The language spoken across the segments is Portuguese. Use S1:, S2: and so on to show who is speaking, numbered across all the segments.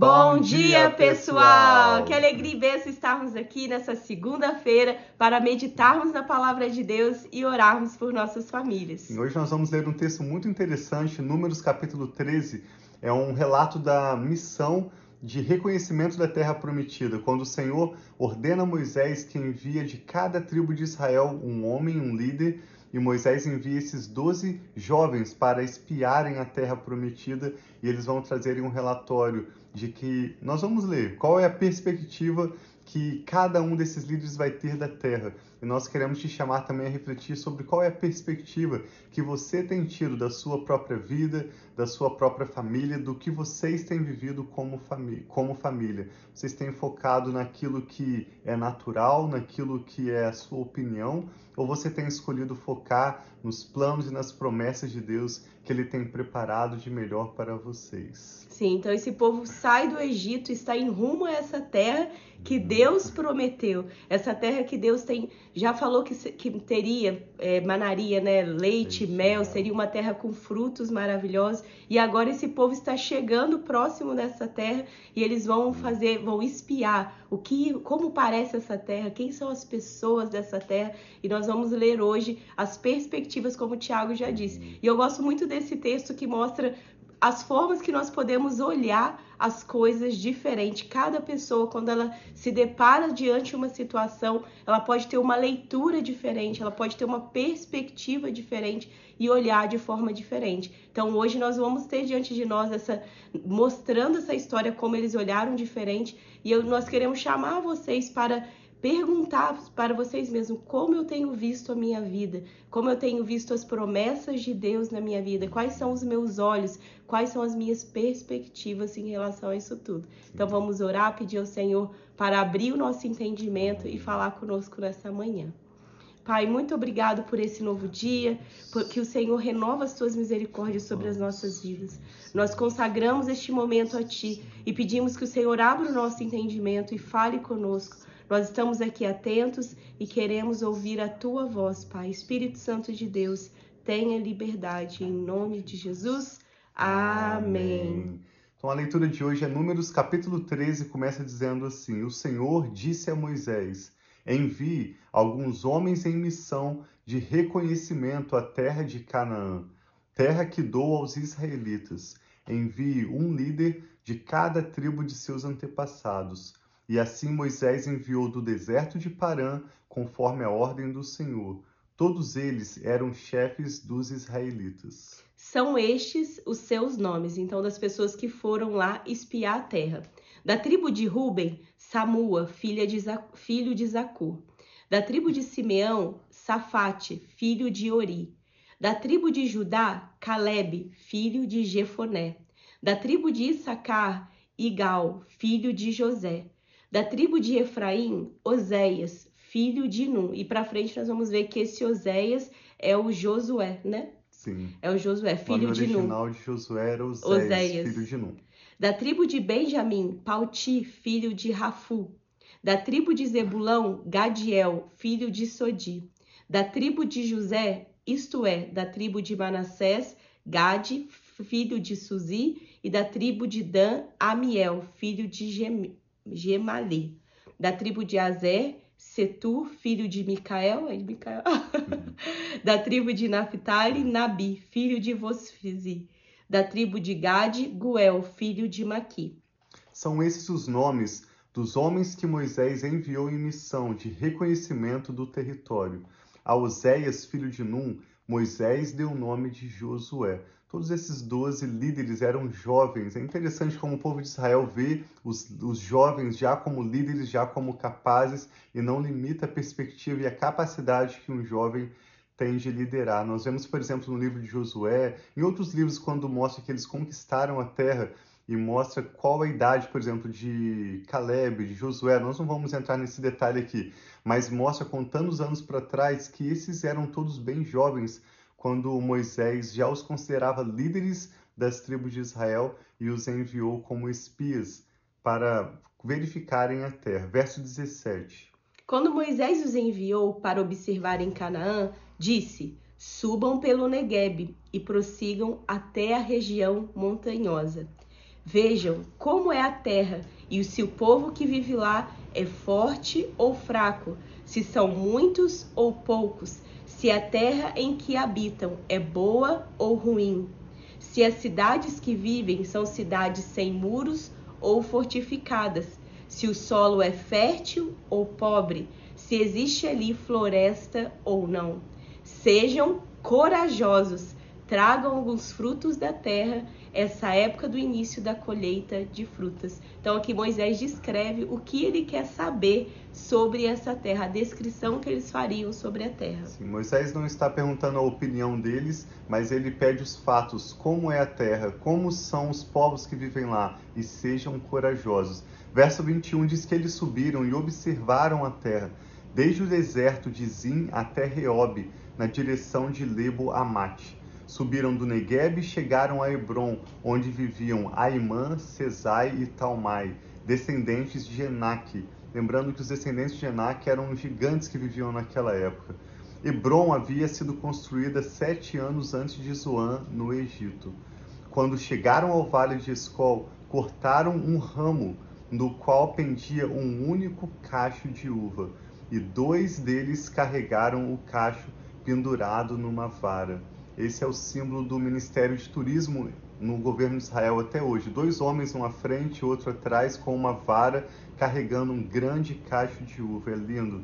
S1: Bom, dia, pessoal! Que alegria e bênção estarmos aqui nessa segunda-feira para meditarmos na palavra de Deus e orarmos por nossas famílias.
S2: Hoje nós vamos ler um texto muito interessante, Números capítulo 13. É um relato da missão de reconhecimento da terra prometida, quando o Senhor ordena a Moisés que envia de cada tribo de Israel um homem, um líder, e Moisés envia esses doze jovens para espiarem a terra prometida e eles vão trazerem um relatório de que nós vamos ler qual é a perspectiva que cada um desses líderes vai ter da Terra. E nós queremos te chamar também a refletir sobre qual é a perspectiva que você tem tido da sua própria vida, da sua própria família, do que vocês têm vivido como, como família. Vocês têm focado naquilo que é natural, naquilo que é a sua opinião, ou você tem escolhido focar nos planos e nas promessas de Deus que Ele tem preparado de melhor para vocês?
S1: Sim, então esse povo sai do Egito, está em rumo a essa terra que Deus prometeu, essa terra que Deus tem, já falou que, que teria, é, manaria, né, leite, mel, seria uma terra com frutos maravilhosos, e agora esse povo está chegando próximo dessa terra e eles vão fazer, vão espiar o que, como parece essa terra, quem são as pessoas dessa terra, e nós vamos ler hoje as perspectivas, como o Tiago já disse. E eu gosto muito desse texto que mostra as formas que nós podemos olhar as coisas diferente. Cada pessoa, quando ela se depara diante de uma situação, ela pode ter uma leitura diferente, ela pode ter uma perspectiva diferente e olhar de forma diferente. Então, hoje nós vamos ter diante de nós essa mostrando essa história como eles olharam diferente e eu, nós queremos chamar vocês para perguntar para vocês mesmos como eu tenho visto a minha vida, como eu tenho visto as promessas de Deus na minha vida, quais são os meus olhos, quais são as minhas perspectivas em relação a isso tudo. Então vamos orar, pedir ao Senhor para abrir o nosso entendimento e falar conosco nessa manhã. Pai, muito obrigado por esse novo dia, que o Senhor renova as tuas misericórdias sobre as nossas vidas. Nós consagramos este momento a ti e pedimos que o Senhor abra o nosso entendimento e fale conosco nós estamos aqui atentos e queremos ouvir a tua voz, Pai. Espírito Santo de Deus, tenha liberdade. Em nome de Jesus. Amém.
S2: Então a leitura de hoje é Números capítulo 13, começa dizendo assim: O Senhor disse a Moisés: Envie alguns homens em missão de reconhecimento à terra de Canaã, terra que dou aos israelitas. Envie um líder de cada tribo de seus antepassados e assim Moisés enviou do deserto de Parã, conforme a ordem do Senhor. Todos eles eram chefes dos israelitas.
S1: São estes os seus nomes, então, das pessoas que foram lá espiar a terra. Da tribo de Ruben, Samua, filha de filho de Zacur. Da tribo de Simeão, Safate, filho de Ori. Da tribo de Judá, Caleb, filho de Jefoné. Da tribo de Issacar, Igal, filho de José. Da tribo de Efraim, Oséias, filho de Num. E para frente nós vamos ver que esse Oséias é o Josué, né?
S2: Sim.
S1: É o Josué, filho de Num. O
S2: original de Josué era Oséias, Oséias, filho de Num.
S1: Da tribo de Benjamim, Pauti, filho de Rafu. Da tribo de Zebulão, Gadiel, filho de Sodi. Da tribo de José, isto é, da tribo de Manassés, Gade, filho de Suzi, e da tribo de Dan, Amiel, filho de Gem Gemalê. Da tribo de Azer, Setur, filho de Micael, é de Micael. da tribo de Naphtali, Nabi, filho de Vosfizi. Da tribo de Gade, Guel, filho de Maqui.
S2: São esses os nomes dos homens que Moisés enviou em missão de reconhecimento do território. A Oséias, filho de Num, Moisés deu o nome de Josué. Todos esses doze líderes eram jovens. É interessante como o povo de Israel vê os, os jovens já como líderes, já como capazes, e não limita a perspectiva e a capacidade que um jovem tem de liderar. Nós vemos, por exemplo, no livro de Josué, em outros livros, quando mostra que eles conquistaram a terra e mostra qual a idade, por exemplo, de Caleb, de Josué. Nós não vamos entrar nesse detalhe aqui, mas mostra contando os anos para trás que esses eram todos bem jovens quando Moisés já os considerava líderes das tribos de Israel e os enviou como espias para verificarem a terra. Verso 17.
S1: Quando Moisés os enviou para observar em Canaã, disse: Subam pelo Negueb e prossigam até a região montanhosa. Vejam como é a terra e se o povo que vive lá é forte ou fraco, se são muitos ou poucos, se a terra em que habitam é boa ou ruim, se as cidades que vivem são cidades sem muros ou fortificadas, se o solo é fértil ou pobre, se existe ali floresta ou não. Sejam corajosos, tragam alguns frutos da terra essa época do início da colheita de frutas. Então aqui Moisés descreve o que ele quer saber sobre essa terra, a descrição que eles fariam sobre a terra.
S2: Sim, Moisés não está perguntando a opinião deles, mas ele pede os fatos, como é a terra, como são os povos que vivem lá, e sejam corajosos. Verso 21 diz que eles subiram e observaram a terra, desde o deserto de Zim até Reob, na direção de Lebo Amate subiram do Negueb e chegaram a Hebron, onde viviam Aimã, Cesai e Talmai, descendentes de Enaque. Lembrando que os descendentes de Enaque eram gigantes que viviam naquela época. Hebron havia sido construída sete anos antes de Zoan, no Egito. Quando chegaram ao vale de Escol, cortaram um ramo no qual pendia um único cacho de uva, e dois deles carregaram o cacho pendurado numa vara. Esse é o símbolo do Ministério de Turismo no governo de Israel até hoje. Dois homens, um à frente e outro atrás, com uma vara, carregando um grande cacho de uva. É lindo.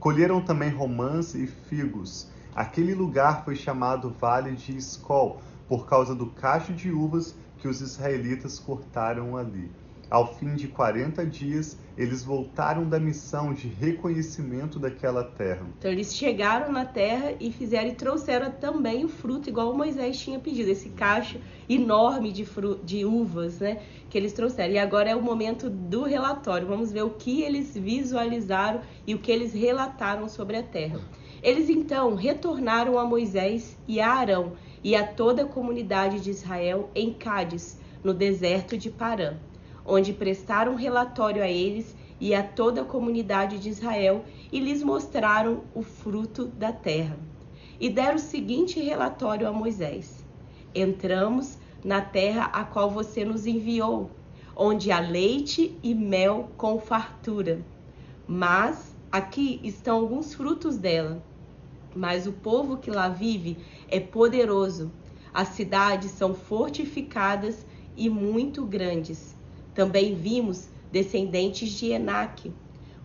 S2: Colheram também romãs e figos. Aquele lugar foi chamado Vale de Escol, por causa do cacho de uvas que os israelitas cortaram ali. Ao fim de 40 dias, eles voltaram da missão de reconhecimento daquela terra.
S1: Então eles chegaram na terra e fizeram e trouxeram também o fruto, igual Moisés tinha pedido, esse cacho enorme de, fru de uvas, né? Que eles trouxeram. E agora é o momento do relatório. Vamos ver o que eles visualizaram e o que eles relataram sobre a terra. Eles então retornaram a Moisés e a Arão e a toda a comunidade de Israel em Cádiz, no deserto de Parã onde prestaram relatório a eles e a toda a comunidade de Israel e lhes mostraram o fruto da terra. E deram o seguinte relatório a Moisés: Entramos na terra a qual você nos enviou, onde há leite e mel com fartura. Mas aqui estão alguns frutos dela. Mas o povo que lá vive é poderoso. As cidades são fortificadas e muito grandes também vimos descendentes de Enaque.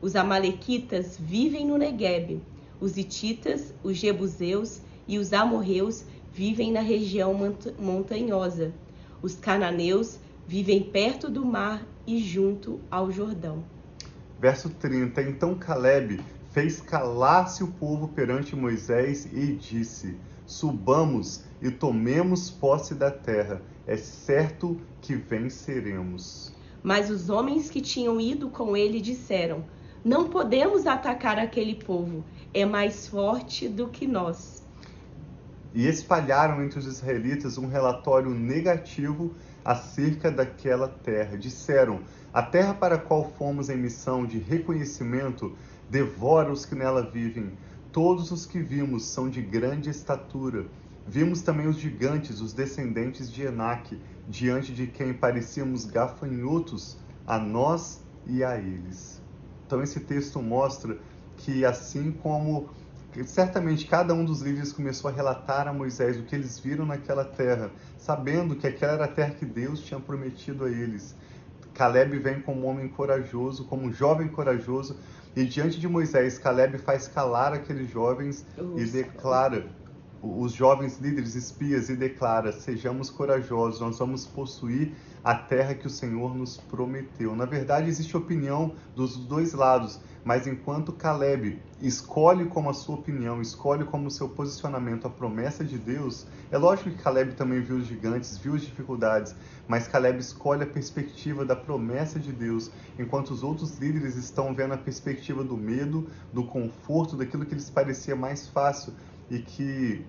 S1: Os amalequitas vivem no Negueb. Os hititas, os jebuseus e os amorreus vivem na região montanhosa. Os cananeus vivem perto do mar e junto ao Jordão.
S2: Verso 30. Então Caleb fez calar-se o povo perante Moisés e disse: Subamos e tomemos posse da terra. É certo que venceremos.
S1: Mas os homens que tinham ido com ele disseram: Não podemos atacar aquele povo, é mais forte do que nós.
S2: E espalharam entre os israelitas um relatório negativo acerca daquela terra. Disseram: A terra para a qual fomos em missão de reconhecimento devora os que nela vivem. Todos os que vimos são de grande estatura. Vimos também os gigantes, os descendentes de Enaque, diante de quem parecíamos gafanhotos a nós e a eles. Então esse texto mostra que assim como certamente cada um dos líderes começou a relatar a Moisés o que eles viram naquela terra, sabendo que aquela era a terra que Deus tinha prometido a eles. Caleb vem como um homem corajoso, como um jovem corajoso, e diante de Moisés, Caleb faz calar aqueles jovens e declara os jovens líderes espias e declara: Sejamos corajosos, nós vamos possuir a terra que o Senhor nos prometeu. Na verdade, existe opinião dos dois lados, mas enquanto Caleb escolhe como a sua opinião, escolhe como seu posicionamento a promessa de Deus, é lógico que Caleb também viu os gigantes, viu as dificuldades, mas Caleb escolhe a perspectiva da promessa de Deus, enquanto os outros líderes estão vendo a perspectiva do medo, do conforto, daquilo que lhes parecia mais fácil e que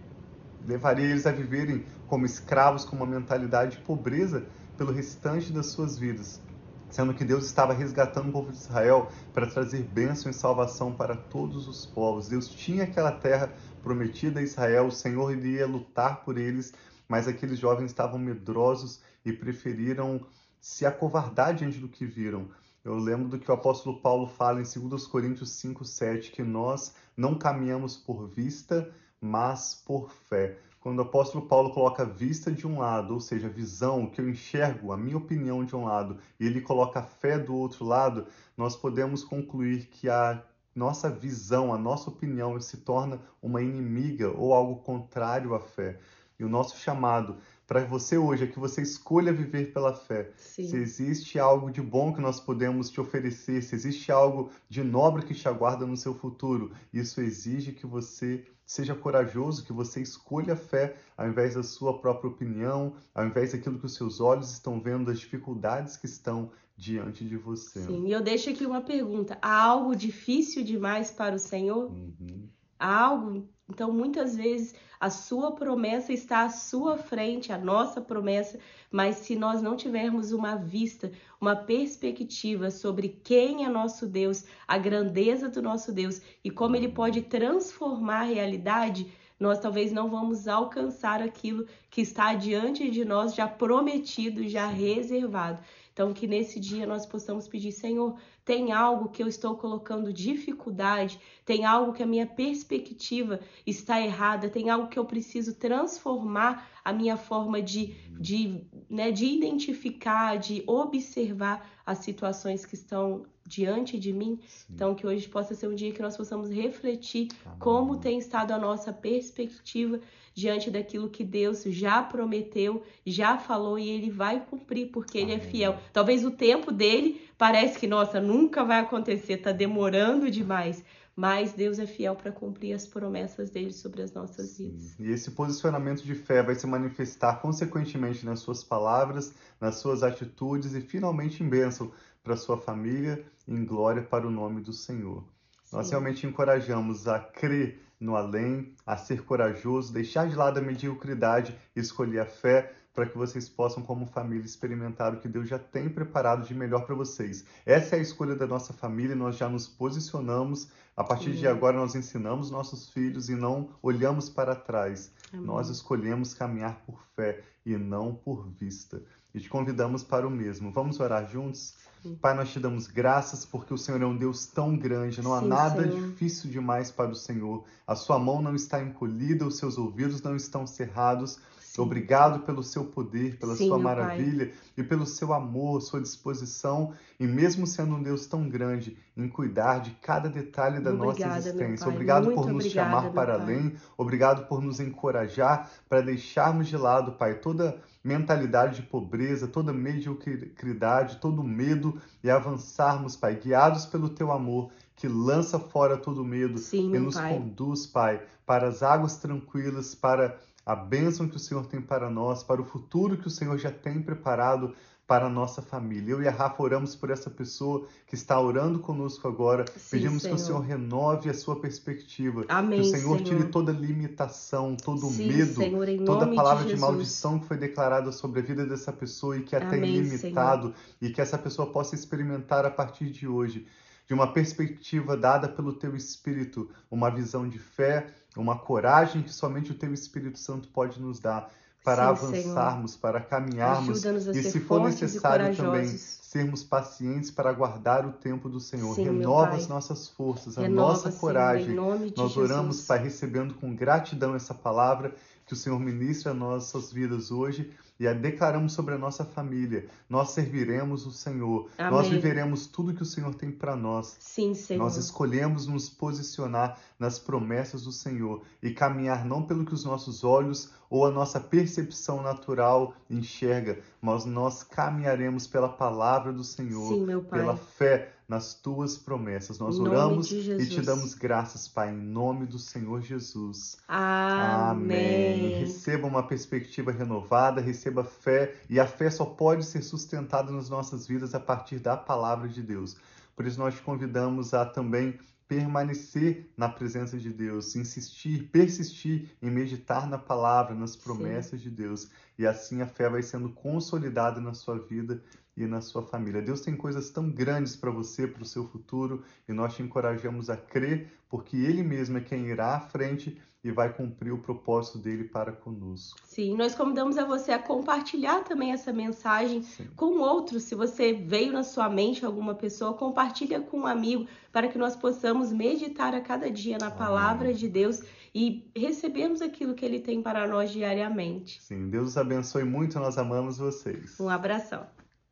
S2: levaria eles a viverem como escravos com uma mentalidade de pobreza pelo restante das suas vidas, sendo que Deus estava resgatando o povo de Israel para trazer bênção e salvação para todos os povos. Deus tinha aquela terra prometida a Israel, o Senhor iria lutar por eles, mas aqueles jovens estavam medrosos e preferiram se acovardar diante do que viram. Eu lembro do que o apóstolo Paulo fala em 2 Coríntios 5, 7, que nós não caminhamos por vista, mas por fé. Quando o apóstolo Paulo coloca vista de um lado, ou seja, visão, que eu enxergo, a minha opinião de um lado, e ele coloca a fé do outro lado, nós podemos concluir que a nossa visão, a nossa opinião se torna uma inimiga ou algo contrário à fé. E o nosso chamado para você hoje é que você escolha viver pela fé. Sim. Se existe algo de bom que nós podemos te oferecer, se existe algo de nobre que te aguarda no seu futuro, isso exige que você seja corajoso, que você escolha a fé ao invés da sua própria opinião, ao invés daquilo que os seus olhos estão vendo, das dificuldades que estão diante de você.
S1: Sim, e eu deixo aqui uma pergunta: há algo difícil demais para o Senhor? Uhum. Há algo? Então, muitas vezes a sua promessa está à sua frente, a nossa promessa, mas se nós não tivermos uma vista, uma perspectiva sobre quem é nosso Deus, a grandeza do nosso Deus e como ele pode transformar a realidade, nós talvez não vamos alcançar aquilo que está diante de nós, já prometido, já reservado. Então, que nesse dia nós possamos pedir, Senhor, tem algo que eu estou colocando dificuldade, tem algo que a minha perspectiva está errada, tem algo que eu preciso transformar a minha forma de, de, né, de identificar, de observar as situações que estão diante de mim. Sim. Então, que hoje possa ser um dia que nós possamos refletir Amém. como tem estado a nossa perspectiva diante daquilo que Deus já prometeu, já falou e ele vai cumprir, porque Amém. ele é fiel. Talvez o tempo dele parece que, nossa, nunca vai acontecer, tá demorando demais. Mas Deus é fiel para cumprir as promessas dele sobre as nossas vidas.
S2: E esse posicionamento de fé vai se manifestar consequentemente nas suas palavras, nas suas atitudes e finalmente em bênção para sua família, em glória para o nome do Senhor. Sim. Nós realmente encorajamos a crer no além, a ser corajoso, deixar de lado a mediocridade e escolher a fé para que vocês possam, como família, experimentar o que Deus já tem preparado de melhor para vocês. Essa é a escolha da nossa família, nós já nos posicionamos. A partir Sim. de agora, nós ensinamos nossos filhos e não olhamos para trás. Amém. Nós escolhemos caminhar por fé e não por vista. E te convidamos para o mesmo. Vamos orar juntos? Pai, nós te damos graças porque o Senhor é um Deus tão grande, não há nada Senhor. difícil demais para o Senhor. A sua mão não está encolhida, os seus ouvidos não estão cerrados. Sim. Obrigado pelo seu poder, pela Sim, sua maravilha pai. e pelo seu amor, sua disposição, e mesmo sendo um Deus tão grande, em cuidar de cada detalhe da obrigada, nossa existência. Obrigado Muito por nos obrigada, chamar para além, obrigado por nos encorajar para deixarmos de lado, Pai, toda mentalidade de pobreza, toda mediocridade, todo medo e avançarmos, Pai, guiados pelo teu amor que lança fora todo medo Sim, e nos pai. conduz, Pai, para as águas tranquilas, para a bênção que o Senhor tem para nós, para o futuro que o Senhor já tem preparado para a nossa família. Eu e a Rafa oramos por essa pessoa que está orando conosco agora. Sim, Pedimos Senhor. que o Senhor renove a sua perspectiva. Amém, que o Senhor, Senhor. tire toda limitação, todo Sim, medo, Senhor, toda palavra de, de, maldição que foi declarada sobre a vida dessa pessoa e que a Amém, tem limitado e que essa pessoa possa experimentar a partir de hoje de uma perspectiva dada pelo teu Espírito, uma visão de fé, uma coragem que somente o teu Espírito Santo pode nos dar para Sim, avançarmos, Senhor. para caminharmos e, se for necessário também, sermos pacientes para aguardar o tempo do Senhor. Sim, Renova as nossas forças, Renova, a nossa coragem. Nós oramos, Jesus. Pai, recebendo com gratidão essa palavra que o Senhor ministra as nossas vidas hoje e a declaramos sobre a nossa família. Nós serviremos o Senhor. Amém. Nós viveremos tudo que o Senhor tem para nós.
S1: Sim, Senhor.
S2: Nós escolhemos nos posicionar nas promessas do Senhor e caminhar não pelo que os nossos olhos ou a nossa percepção natural enxerga, mas nós caminharemos pela palavra do Senhor,
S1: Sim,
S2: pela fé nas tuas promessas. Nós oramos e te damos graças, Pai, em nome do Senhor Jesus.
S1: Amém.
S2: Amém. Receba uma perspectiva renovada, receba fé, e a fé só pode ser sustentada nas nossas vidas a partir da palavra de Deus. Por isso nós te convidamos a também permanecer na presença de Deus, insistir, persistir em meditar na palavra, nas promessas Sim. de Deus. E assim a fé vai sendo consolidada na sua vida e na sua família. Deus tem coisas tão grandes para você, para o seu futuro, e nós te encorajamos a crer, porque Ele mesmo é quem irá à frente e vai cumprir o propósito dele para conosco.
S1: Sim, nós convidamos a você a compartilhar também essa mensagem Sim. com outros. Se você veio na sua mente alguma pessoa, compartilha com um amigo para que nós possamos meditar a cada dia na Amém. palavra de Deus e recebermos aquilo que ele tem para nós diariamente.
S2: Sim, Deus os abençoe muito, nós amamos vocês.
S1: Um abração.